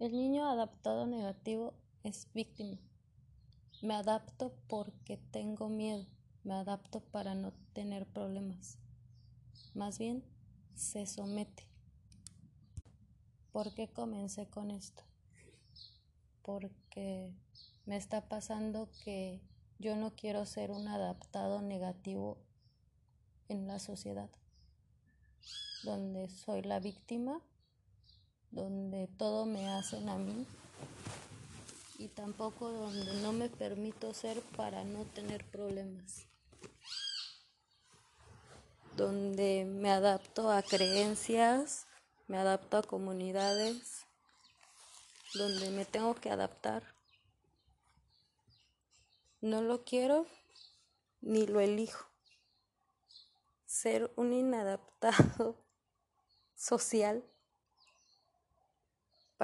El niño adaptado negativo es víctima. Me adapto porque tengo miedo. Me adapto para no tener problemas. Más bien, se somete. ¿Por qué comencé con esto? Porque me está pasando que yo no quiero ser un adaptado negativo en la sociedad, donde soy la víctima donde todo me hacen a mí y tampoco donde no me permito ser para no tener problemas, donde me adapto a creencias, me adapto a comunidades, donde me tengo que adaptar. No lo quiero ni lo elijo. Ser un inadaptado social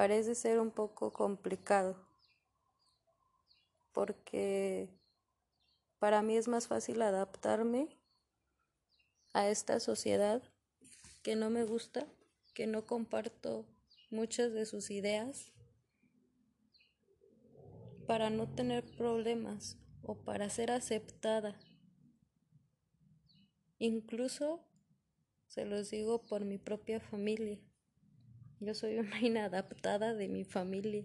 parece ser un poco complicado porque para mí es más fácil adaptarme a esta sociedad que no me gusta, que no comparto muchas de sus ideas para no tener problemas o para ser aceptada. Incluso se los digo por mi propia familia. Yo soy una inadaptada de mi familia.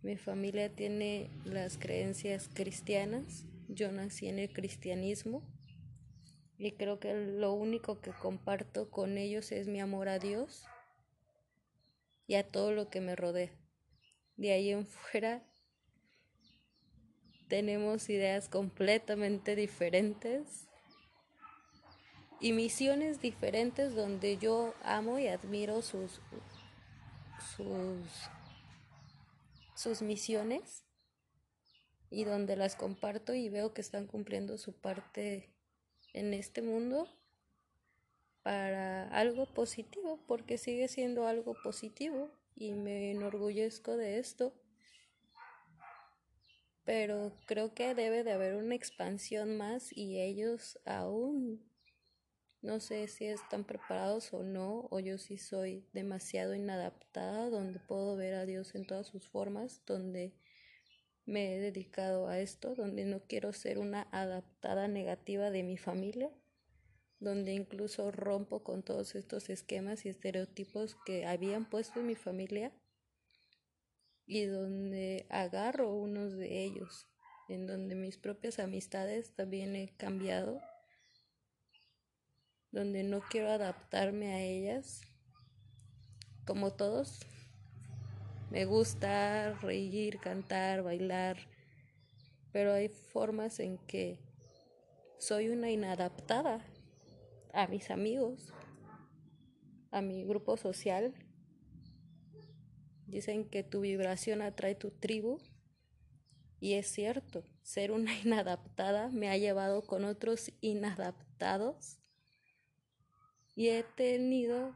Mi familia tiene las creencias cristianas. Yo nací en el cristianismo y creo que lo único que comparto con ellos es mi amor a Dios y a todo lo que me rodea. De ahí en fuera tenemos ideas completamente diferentes y misiones diferentes donde yo amo y admiro sus, sus, sus misiones y donde las comparto y veo que están cumpliendo su parte en este mundo para algo positivo, porque sigue siendo algo positivo y me enorgullezco de esto. Pero creo que debe de haber una expansión más y ellos aún no sé si están preparados o no, o yo sí soy demasiado inadaptada, donde puedo ver a Dios en todas sus formas, donde me he dedicado a esto, donde no quiero ser una adaptada negativa de mi familia, donde incluso rompo con todos estos esquemas y estereotipos que habían puesto en mi familia y donde agarro unos de ellos, en donde mis propias amistades también he cambiado donde no quiero adaptarme a ellas. Como todos, me gusta reír, cantar, bailar, pero hay formas en que soy una inadaptada a mis amigos, a mi grupo social. Dicen que tu vibración atrae tu tribu y es cierto, ser una inadaptada me ha llevado con otros inadaptados y he tenido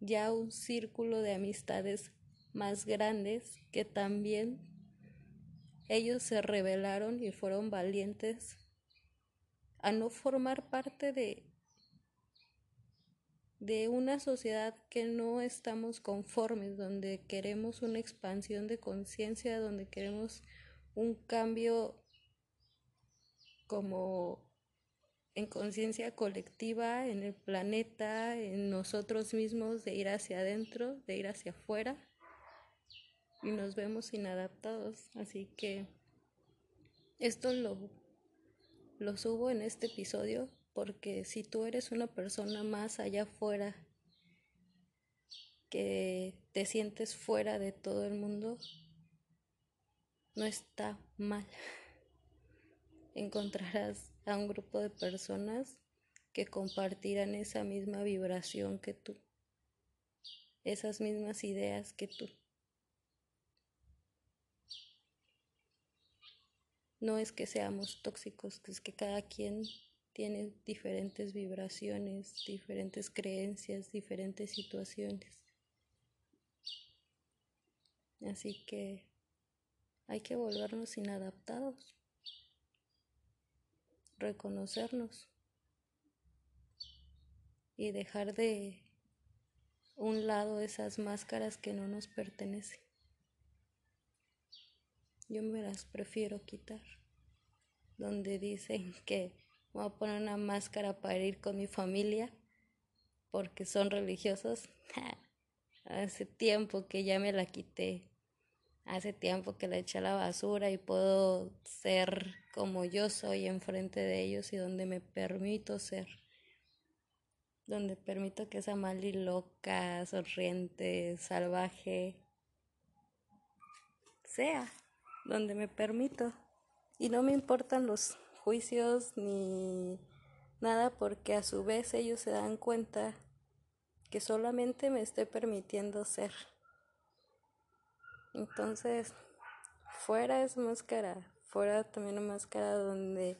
ya un círculo de amistades más grandes que también ellos se rebelaron y fueron valientes a no formar parte de de una sociedad que no estamos conformes, donde queremos una expansión de conciencia, donde queremos un cambio como en conciencia colectiva, en el planeta, en nosotros mismos, de ir hacia adentro, de ir hacia afuera, y nos vemos inadaptados. Así que esto lo, lo subo en este episodio porque si tú eres una persona más allá afuera, que te sientes fuera de todo el mundo, no está mal encontrarás a un grupo de personas que compartirán esa misma vibración que tú, esas mismas ideas que tú. No es que seamos tóxicos, es que cada quien tiene diferentes vibraciones, diferentes creencias, diferentes situaciones. Así que hay que volvernos inadaptados reconocernos y dejar de un lado esas máscaras que no nos pertenecen. Yo me las prefiero quitar, donde dicen que voy a poner una máscara para ir con mi familia porque son religiosos. Hace tiempo que ya me la quité. Hace tiempo que la eché a la basura y puedo ser como yo soy enfrente de ellos y donde me permito ser. Donde permito que esa Mali loca, sonriente, salvaje sea. Donde me permito. Y no me importan los juicios ni nada porque a su vez ellos se dan cuenta que solamente me estoy permitiendo ser. Entonces, fuera es máscara, fuera también una máscara donde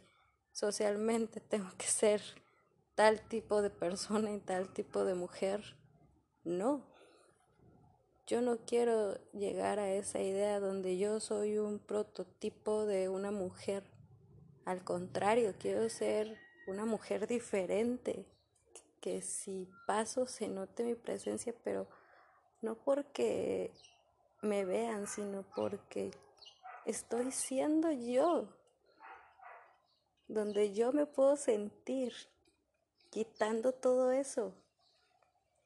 socialmente tengo que ser tal tipo de persona y tal tipo de mujer. No. Yo no quiero llegar a esa idea donde yo soy un prototipo de una mujer al contrario, quiero ser una mujer diferente, que si paso se note mi presencia, pero no porque me vean, sino porque estoy siendo yo, donde yo me puedo sentir, quitando todo eso,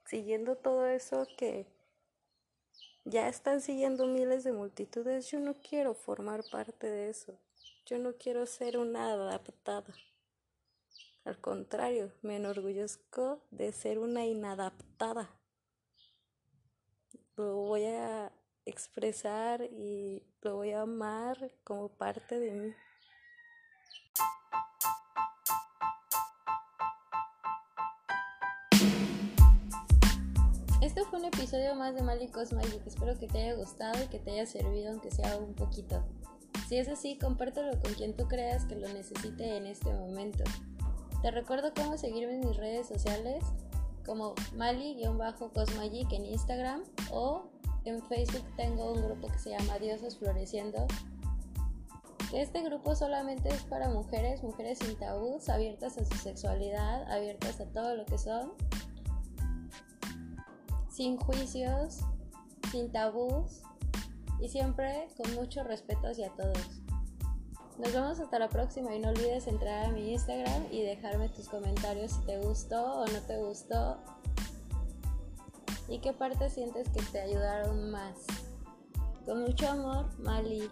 siguiendo todo eso que ya están siguiendo miles de multitudes, yo no quiero formar parte de eso. Yo no quiero ser una adaptada. Al contrario, me enorgullezco de ser una inadaptada. Lo voy a expresar y lo voy a amar como parte de mí. Este fue un episodio más de Malicos Magic. Espero que te haya gustado y que te haya servido, aunque sea un poquito. Si es así, compártelo con quien tú creas que lo necesite en este momento. Te recuerdo cómo seguirme en mis redes sociales como Mali-Cosmagic en Instagram o en Facebook tengo un grupo que se llama Diosas Floreciendo. Este grupo solamente es para mujeres, mujeres sin tabús, abiertas a su sexualidad, abiertas a todo lo que son, sin juicios, sin tabús y siempre con mucho respeto hacia todos. Nos vemos hasta la próxima y no olvides entrar a mi Instagram y dejarme tus comentarios si te gustó o no te gustó y qué parte sientes que te ayudaron más. Con mucho amor, Mali.